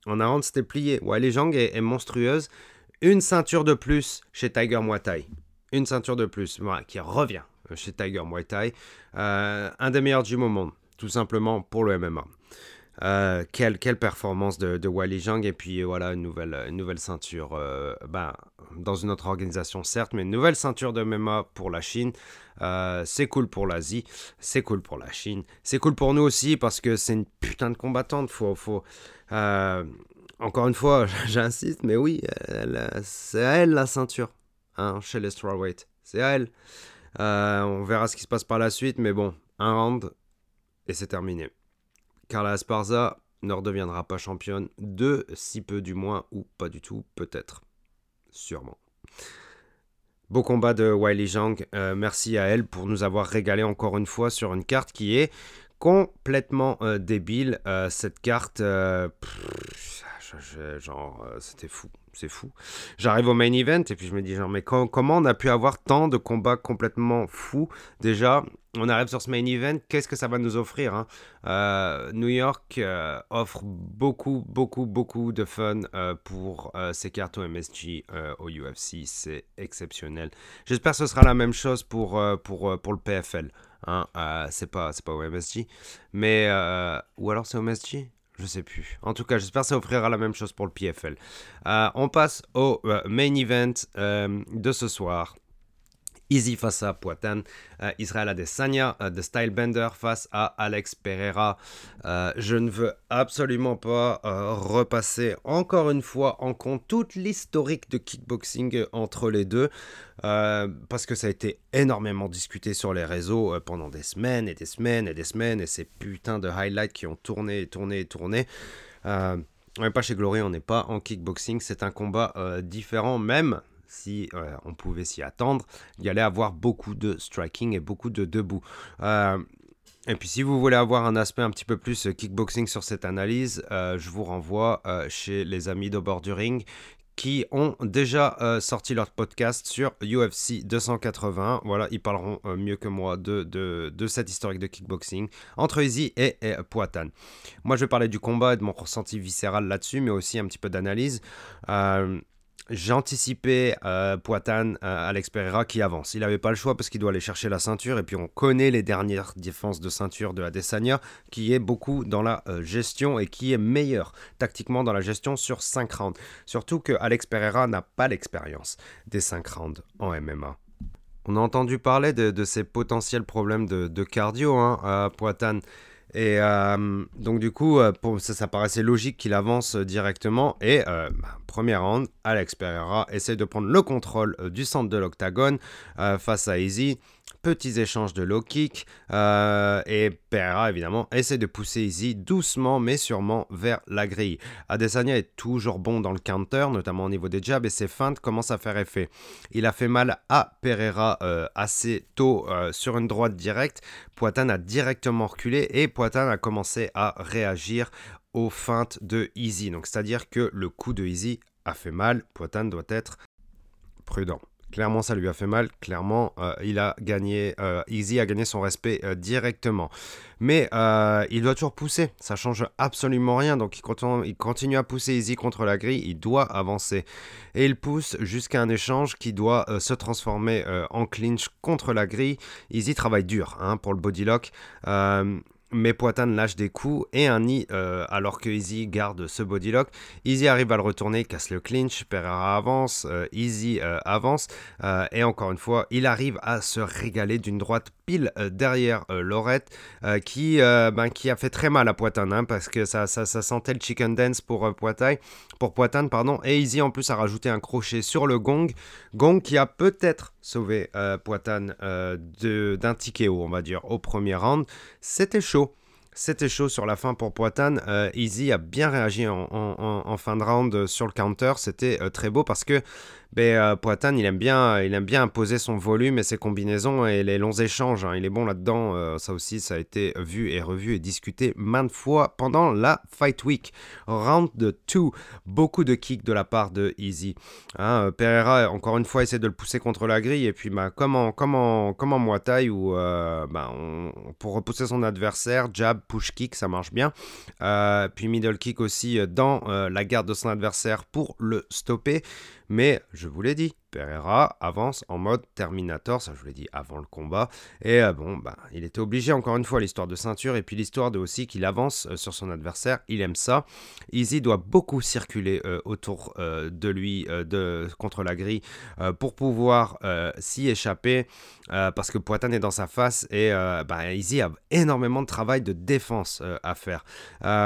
En Aran, c'était plié. Wally Zhang est, monstrueuse. Une ceinture de plus chez Tiger Muay Thai. Une ceinture de plus, qui revient chez Tiger Muay Thai. Euh, un des meilleurs du monde, tout simplement pour le MMA. Euh, quelle, performance de, de, Wally Zhang et puis voilà une nouvelle, une nouvelle ceinture euh, ben, dans une autre organisation certes mais une nouvelle ceinture de MMA pour la Chine. Euh, c'est cool pour l'Asie c'est cool pour la Chine c'est cool pour nous aussi parce que c'est une putain de combattante. Faut encore une fois j'insiste mais oui c'est à elle la ceinture hein, chez les strawweight. C'est à elle. On verra ce qui se passe par la suite mais bon un round et c'est terminé Carla Esparza ne redeviendra pas championne de si peu du moins, ou pas du tout, peut-être. Sûrement. Beau combat de Wiley Zhang. Euh, merci à elle pour nous avoir régalé encore une fois sur une carte qui est complètement euh, débile. Euh, cette carte, genre, c'était fou c'est fou. J'arrive au main event et puis je me dis genre mais comment on a pu avoir tant de combats complètement fous? Déjà on arrive sur ce main event, qu'est-ce que ça va nous offrir hein? euh, New York euh, offre beaucoup, beaucoup, beaucoup de fun euh, pour ses cartes au MSG, au UFC. C'est exceptionnel. J'espère que ce sera la même chose pour, pour, pour le PFL. Hein? c'est pas, pas au MSG. Mais, ou alors c'est au MSG je sais plus. En tout cas, j'espère que ça offrira la même chose pour le PFL. Euh, on passe au euh, main event euh, de ce soir. Easy face à Poitin, euh, Israël Adesanya euh, de Stylebender face à Alex Pereira. Euh, je ne veux absolument pas repasser encore une fois en compte toute l'historique de kickboxing entre les deux, parce que ça a été énormément discuté sur les réseaux pendant des semaines et des semaines et des semaines, et ces putains de highlights qui ont tourné et tourné et tourné. on n'est pas chez Glory, on n'est pas en kickboxing, c'est un combat différent même si euh, on pouvait s'y attendre, il y allait avoir beaucoup de striking et beaucoup de debout. Euh, et puis si vous voulez avoir un aspect un petit peu plus kickboxing sur cette analyse, euh, je vous renvoie chez les amis d'Oborduring qui ont déjà sorti leur podcast sur UFC 280. Voilà, ils parleront mieux que moi de, de, cette historique de kickboxing entre Easy et, et Poitin. Moi, je vais parler du combat et de mon ressenti viscéral là-dessus, mais aussi un petit peu d'analyse. J'ai anticipé euh, Poitin euh, Alex Pereira qui avance. Il n'avait pas le choix parce qu'il doit aller chercher la ceinture. Et puis on connaît les dernières défenses de ceinture de Adesanya qui est beaucoup dans la euh, gestion et qui est meilleur tactiquement dans la gestion sur 5 rounds. Surtout que Alex Pereira n'a pas l'expérience des 5 rounds en MMA. On a entendu parler de, ces potentiels problèmes de, cardio hein, à Poitin. Et euh, donc du coup, euh, ça, ça, paraissait logique qu'il avance directement. Et euh, bah, première round, Alex Pereira essaie de prendre le contrôle du centre de l'octagone face à Easy petits échanges de low kick. Euh, et Pereira, évidemment, essaie de pousser Easy doucement mais sûrement vers la grille. Adesanya est toujours bon dans le counter, notamment au niveau des jabs, et ses feintes commencent à faire effet. Il a fait mal à Pereira euh, assez tôt euh, sur une droite directe. Poitin a directement reculé et Poitin a commencé à réagir aux feintes de Easy. Donc c'est-à-dire que le coup de Easy a fait mal. Poitin doit être prudent. Clairement, ça lui a fait mal. Clairement, euh, il a gagné, euh, Easy a gagné son respect euh, directement. Mais il doit toujours pousser. Ça change absolument rien. Donc, il continue, il continue, à pousser Easy contre la grille. Il doit avancer. Et il pousse jusqu'à un échange qui doit se transformer en clinch contre la grille. Easy travaille dur hein, pour le bodylock mais Poitin lâche des coups et un nid euh, alors que Easy garde ce bodylock. Easy arrive à le retourner, casse le clinch, Pereira avance, euh, Easy euh, avance et encore une fois, il arrive à se régaler d'une droite pile derrière Lorette qui, ben, qui a fait très mal à Poitin hein, parce que ça, ça, sentait le chicken dance pour Poitin, pour pardon, et Easy en plus a rajouté un crochet sur le gong, gong qui a peut-être sauvé Poitin d'un ticket haut on va dire au premier round. C'était chaud C'était chaud sur la fin pour Poitane. Easy a bien réagi en, fin de round sur le counter. C'était très beau parce que ben, euh, il aime, bien, il aime bien imposer son volume et ses combinaisons et les longs échanges. Hein. Il est bon là-dedans. Euh, ça aussi, ça a été vu et revu et discuté maintes fois pendant la Fight Week. Round 2, beaucoup de kicks de la part de Easy. Hein, euh, Pereira, encore une fois, essaie de le pousser contre la grille. Et puis, bah, comme, en, comme, bah, pour repousser son adversaire, jab, push kick, ça marche bien. puis middle kick aussi dans la garde de son adversaire pour le stopper. Mais je vous l'ai dit, Pereira avance en mode Terminator, ça je vous l'ai dit avant le combat. Et euh, bon, bah, il était obligé encore une fois l'histoire de ceinture et puis l'histoire de aussi qu'il avance euh, sur son adversaire. Il aime ça. Easy doit beaucoup circuler euh, autour de lui de, contre la grille pour pouvoir s'y échapper parce que Poitin est dans sa face et bah, Easy a énormément de travail de défense à faire.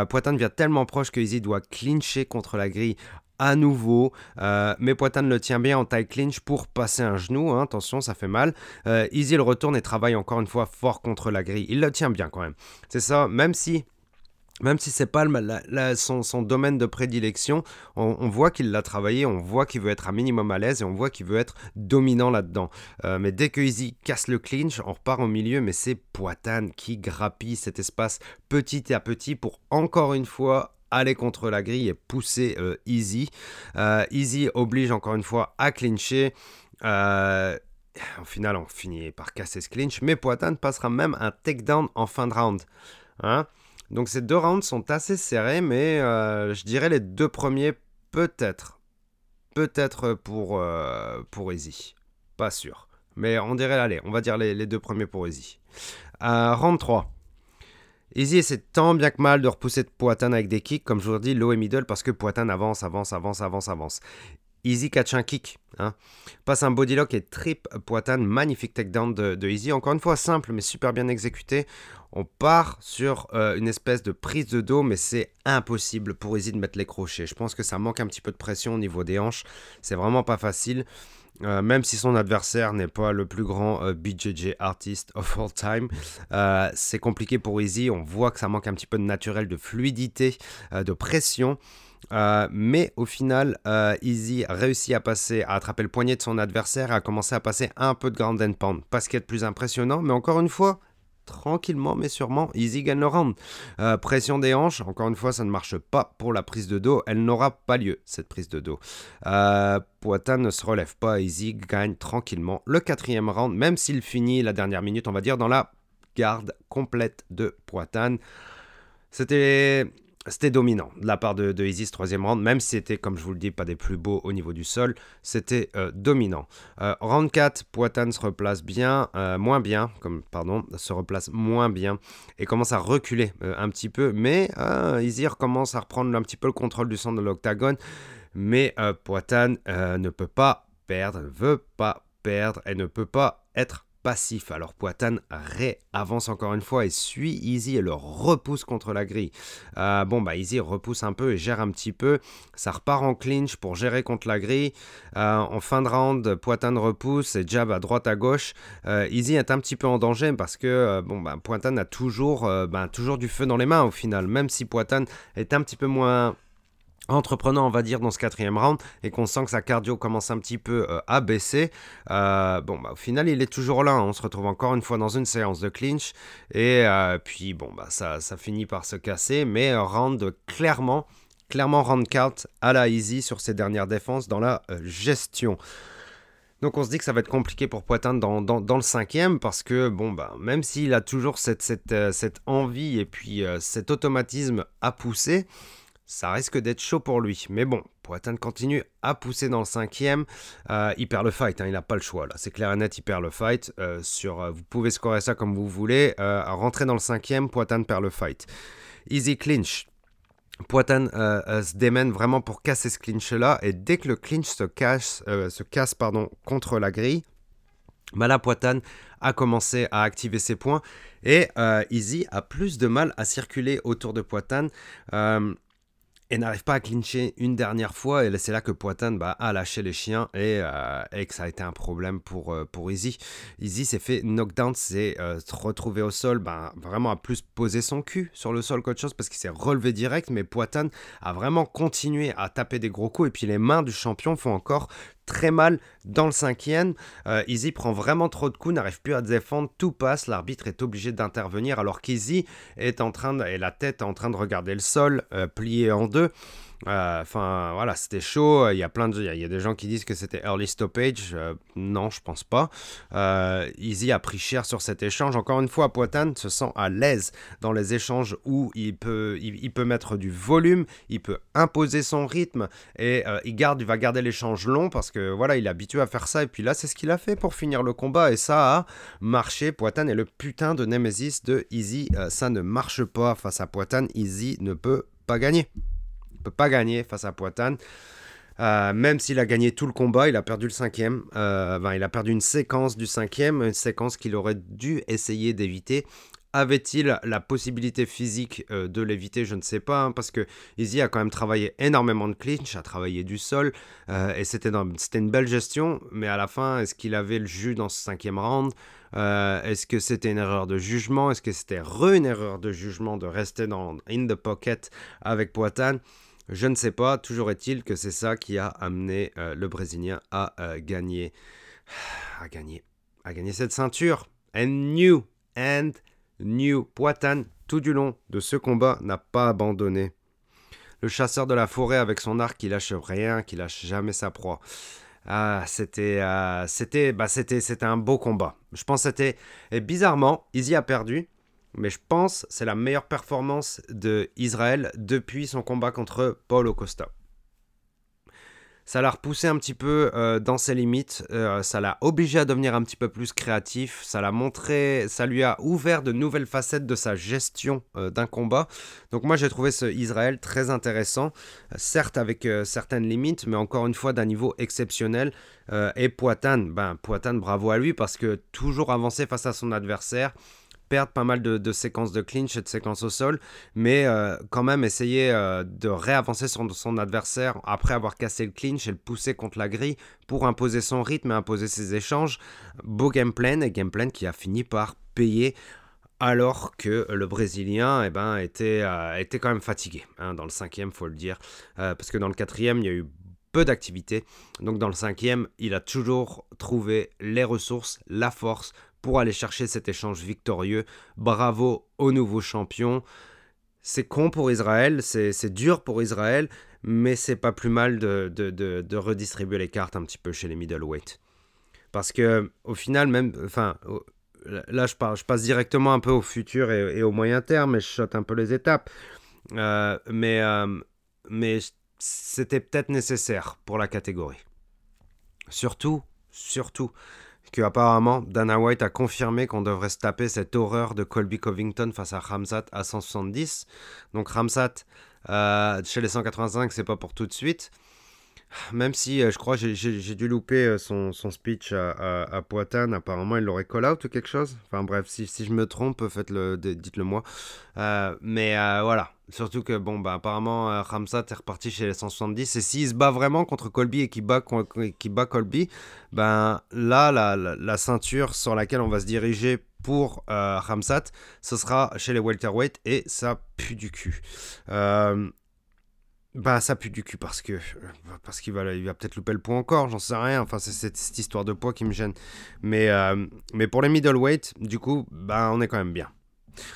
Poitin devient tellement proche que Easy doit clincher contre la grille à nouveau. Euh, mais Poitane le tient bien en taille clinch pour passer un genou. Hein, attention, ça fait mal. Euh, Easy le retourne et travaille encore une fois fort contre la grille. Il le tient bien quand même. C'est ça, même si. Même si c'est pas son, domaine de prédilection, on, voit qu'il l'a travaillé, on voit qu'il veut être un minimum à l'aise et on voit qu'il veut être dominant là-dedans. Euh, mais dès que Easy casse le clinch, on repart au milieu, mais c'est Poitane qui grappille cet espace petit à petit pour encore une fois aller contre la grille et pousser euh, Easy. Euh, Easy oblige encore une fois à clincher. Euh, au final, on finit par casser ce clinch, mais Poitin passera même un takedown en fin de round. Hein. Donc ces deux rounds sont assez serrés, mais je dirais les deux premiers peut-être. Peut-être pour, pour Easy. Pas sûr. Mais on dirait, allez, on va dire les, les deux premiers pour Easy. round 3. Easy essaie tant bien que mal de repousser de Poitin avec des kicks, comme je vous dis, low et middle, parce que Poitin avance, avance, avance, avance, avance. Easy catch un kick, hein. passe un bodylock et trip Poitin, magnifique takedown de, de, Easy, encore une fois simple mais super bien exécuté. On part sur euh, une espèce de prise de dos, mais c'est impossible pour Easy de mettre les crochets. Je pense que ça manque un petit peu de pression au niveau des hanches, c'est vraiment pas facile. Euh, même si son adversaire n'est pas le plus grand euh, BJJ artist of all time, euh, c'est compliqué pour Easy. On voit que ça manque un petit peu de naturel, de fluidité, de pression. mais au final, Easy réussit à passer, à attraper le poignet de son adversaire à commencer à passer un peu de ground and pound. Pas ce qui est plus impressionnant, mais encore une fois, tranquillement mais sûrement, Easy gagne le round. Euh, pression des hanches, encore une fois, ça ne marche pas pour la prise de dos. Elle n'aura pas lieu, cette prise de dos. Euh, ne se relève pas, Easy gagne tranquillement le quatrième round, même s'il finit la dernière minute, on va dire, dans la garde complète de Poitane. C'était c'était dominant de la part de, de Isis, troisième round, même si c'était, comme je vous le dis, pas des plus beaux au niveau du sol, c'était euh, dominant. Euh, round 4, Poitin se replace bien, euh, moins bien, comme, pardon, se replace moins bien et commence à reculer un petit peu, mais Easy commence à reprendre un petit peu le contrôle du centre de l'octagone, mais Poitin ne peut pas perdre, ne veut pas perdre et ne peut pas être passif. Alors Poitane réavance encore une fois et suit Easy et le repousse contre la grille. Euh, bon bah Easy repousse un peu et gère un petit peu. Ça repart en clinch pour gérer contre la grille. Euh, en fin de round, Poitane repousse et jab à droite à gauche. Euh, Easy est un petit peu en danger parce que bon bah Poitane a toujours, bah, toujours du feu dans les mains au final. Même si Poitane est un petit peu moins entreprenant, on va dire, dans ce quatrième round, et qu'on sent que sa cardio commence un petit peu euh, à baisser, euh, bon, bah, au final, il est toujours là. Hein. On se retrouve encore une fois dans une séance de clinch, et euh, puis, bon, bah, ça, ça finit par se casser, mais round clairement, clairement round count à la easy sur ses dernières défenses dans la gestion. Donc on se dit que ça va être compliqué pour Poitin dans, le cinquième parce que bon bah même s'il a toujours cette, cette envie et puis cet automatisme à pousser, ça risque d'être chaud pour lui. Mais bon, Poitin continue à pousser dans le cinquième. Euh, il perd le fight, hein, il n'a pas le choix. C'est clair et net, il perd le fight. Euh, sur, euh, vous pouvez scorer ça comme vous voulez. rentrer dans le cinquième, Poitin perd le fight. Easy clinch. Poitin se démène vraiment pour casser ce clinch-là. Et dès que le clinch se, casse, se casse pardon, contre la grille, Mala Poitin a commencé à activer ses points et Easy a plus de mal à circuler autour de Poitin. Et n'arrive pas à clincher une dernière fois. Et c'est là que Poitin bah, a lâché les chiens et, euh, et, que ça a été un problème pour, euh, pour Easy. Easy s'est fait knockdown, s'est euh, retrouvé au sol, bah, vraiment à plus poser son cul sur le sol qu'autre chose parce qu'il s'est relevé direct. Mais Poitin a vraiment continué à taper des gros coups. Et puis les mains du champion font encore très mal dans le cinquième. Euh, Easy prend vraiment trop de coups, n'arrive plus à défendre, tout passe. L'arbitre est obligé d'intervenir alors qu'Easy est en train et la tête en train de regarder le sol euh, plié en deux. Euh, enfin, voilà, c'était chaud. Il y a plein de, il y a des gens qui disent que c'était early stoppage. Euh, non, je pense pas. Euh, Easy a pris cher sur cet échange. Encore une fois, Poitin se sent à l'aise dans les échanges où il peut, il, peut mettre du volume, il peut imposer son rythme et il garde, il va garder l'échange long parce que voilà, il est habitué à faire ça. Et puis là, c'est ce qu'il a fait pour finir le combat et ça a marché. Poitin est le putain de Nemesis de Easy. ça ne marche pas face à Poitin. Easy ne peut pas gagner peut pas gagner face à Poitin. Euh, même s'il a gagné tout le combat, il a perdu le cinquième. Euh, il a perdu une séquence du cinquième, une séquence qu'il aurait dû essayer d'éviter. Avait-il la possibilité physique euh, de l'éviter? Je ne sais pas, hein, parce que Izzy a quand même travaillé énormément de clinch, a travaillé du sol, et c'était une belle gestion, mais à la fin, est-ce qu'il avait le jus dans ce cinquième round? Est-ce que c'était une erreur de jugement? Est-ce que c'était re une erreur de jugement de rester dans in the pocket avec Poitin je ne sais pas, toujours est-il que c'est ça qui a amené euh, le Brésilien à euh, gagner, à gagner, à gagner cette ceinture. And new, and new. Poitin, tout du long de ce combat, n'a pas abandonné. Le chasseur de la forêt avec son arc qui lâche rien, qui lâche jamais sa proie. Ah, c'était, euh, c'était, bah, c'était, c'était un beau combat. Je pense que c'était, et bizarrement, Izzy a perdu, mais je pense c'est la meilleure performance de Israël depuis son combat contre Paulo Costa. Ça l'a repoussé un petit peu euh, dans ses limites, euh, ça l'a obligé à devenir un petit peu plus créatif, ça l'a montré, ça lui a ouvert de nouvelles facettes de sa gestion euh, d'un combat. Donc moi j'ai trouvé ce Israël très intéressant, certes avec certaines limites, mais encore une fois d'un niveau exceptionnel. et Poitin, ben Poitin, bravo à lui parce que toujours avancer face à son adversaire, perdre pas mal de, séquences de clinch et de séquences au sol, mais euh, quand même essayer euh, de réavancer son, son adversaire après avoir cassé le clinch et le pousser contre la grille pour imposer son rythme et imposer ses échanges. Beau game plan et game plan qui a fini par payer alors que le Brésilien eh ben, était, euh, était quand même fatigué. Hein, dans le cinquième, faut le dire. parce que dans le quatrième, il y a eu peu d'activité. Donc dans le cinquième, il a toujours trouvé les ressources, la force pour aller chercher cet échange victorieux. Bravo au nouveau champion. C'est con pour Israël, c'est dur pour Israël, mais c'est pas plus mal de, redistribuer les cartes un petit peu chez les middleweight. Parce que au final, même, enfin, là je, je passe directement un peu au futur et, au moyen terme, et je saute un peu les étapes. Euh, euh, mais c'était peut-être nécessaire pour la catégorie. Surtout, surtout, que apparemment Dana White a confirmé qu'on devrait se taper cette horreur de Colby Covington face à Ramsat à 170. Donc Ramsat euh, chez les 185, c'est pas pour tout de suite. Même si euh, je crois j'ai dû louper euh, son, speech à, à, Poitin, apparemment il l'aurait call out ou quelque chose. Enfin bref, si, si je me trompe, faites-le, dites-le moi. mais voilà, Surtout que, bon, bah, apparemment, euh, Ramsat est reparti chez les 170. Et s'il se bat vraiment contre Colby et qui bat, qui bat Colby, ben là, la, la, ceinture sur laquelle on va se diriger pour euh, Ramsat, ce sera chez les welterweight et ça pue du cul. Euh, bah ça pue du cul parce que parce qu'il va il va peut-être louper le poids encore, j'en sais rien. Enfin c'est cette, histoire de poids qui me gêne. Mais mais pour les middleweight, du coup, bah on est quand même bien.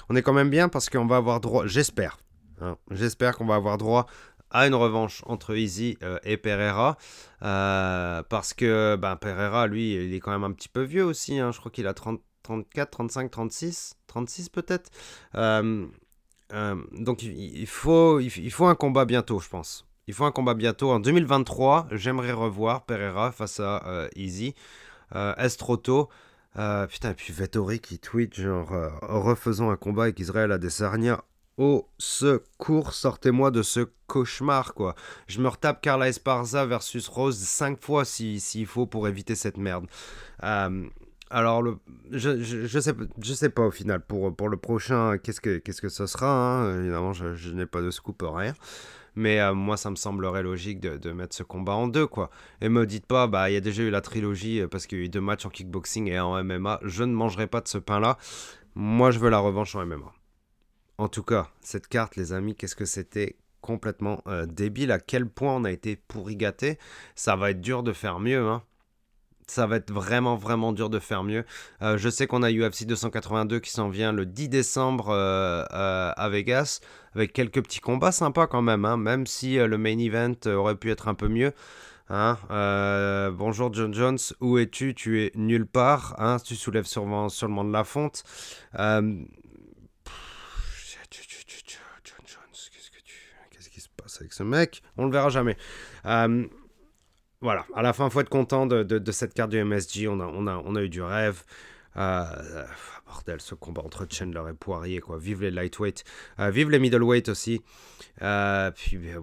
On est quand même bien parce qu'on va avoir droit, j'espère, Hein. J'espère qu'on va avoir droit à une revanche entre Easy euh, et Pereira. Euh, parce que ben, Pereira, lui, il est quand même un petit peu vieux aussi. Hein. Je crois qu'il a 30, 34, 35, 36. 36 peut-être. Euh, donc il, faut, il, faut un combat bientôt, je pense. Il faut un combat bientôt. En 2023, j'aimerais revoir Pereira face à Easy. Est-ce trop tôt? Putain, et puis Vettori qui tweet genre refaisons un combat avec Israël à Desarnia au secours, sortez-moi de ce cauchemar, quoi. Je me retape Carla Esparza versus Rose cinq fois s'il faut pour éviter cette merde. Euh, alors, le, je, je, sais, je sais pas au final. Pour, pour le prochain, qu'est-ce que, qu'est-ce que ce sera hein Évidemment, je, je n'ai pas de scoop, rien. Mais euh, moi, ça me semblerait logique de, de, mettre ce combat en deux, quoi. Et me dites pas, bah, il y a déjà eu la trilogie euh, parce qu'il y a eu deux matchs en kickboxing et en MMA. Je ne mangerai pas de ce pain-là. Moi, je veux la revanche en MMA. En tout cas, cette carte, les amis, qu'est-ce que c'était complètement euh, débile. À quel point on a été pourri gâté. Ça va être dur de faire mieux, hein ça va être vraiment vraiment dur de faire mieux. Euh, je sais qu'on a UFC 282 qui s'en vient le 10 décembre euh, à Vegas avec quelques petits combats sympas quand même, hein, même si le main event aurait pu être un peu mieux. Hein. bonjour John Jones, où es-tu? Tu es nulle part. Hein, tu soulèves sûrement, seulement de la fonte Jones, qu'est-ce qui se passe avec ce mec On le verra jamais voilà, à la fin, faut être content de, cette carte du MSG. On a, on eu du rêve. Euh, bordel, ce combat entre Chandler et Poirier, quoi. Vive les lightweight. Euh, vive les middleweight aussi. Euh, puis ben,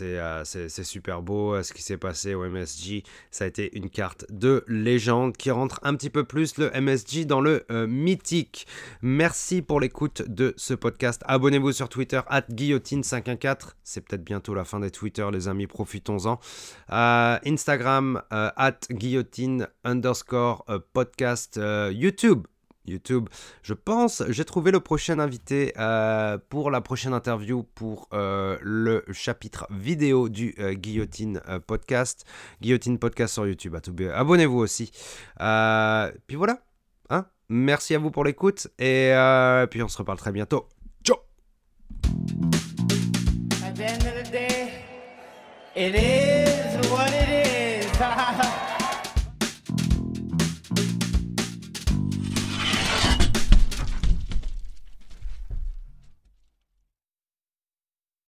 Euh, c'est super beau euh, ce qui s'est passé au MSG. Ça a été une carte de légende qui rentre un petit peu plus le MSG dans le euh, mythique. Merci pour l'écoute de ce podcast. Abonnez-vous sur Twitter, at guillotine514. C'est peut-être bientôt la fin des Twitter, les amis, profitons-en. Instagram, at guillotine underscore podcast. YouTube, YouTube. Je pense, j'ai trouvé le prochain invité euh, pour la prochaine interview pour euh, le chapitre vidéo du euh, Guillotine Podcast. Guillotine Podcast sur YouTube. Abonnez-vous aussi. puis voilà. Hein Merci à vous pour l'écoute et puis on se reparle très bientôt. Ciao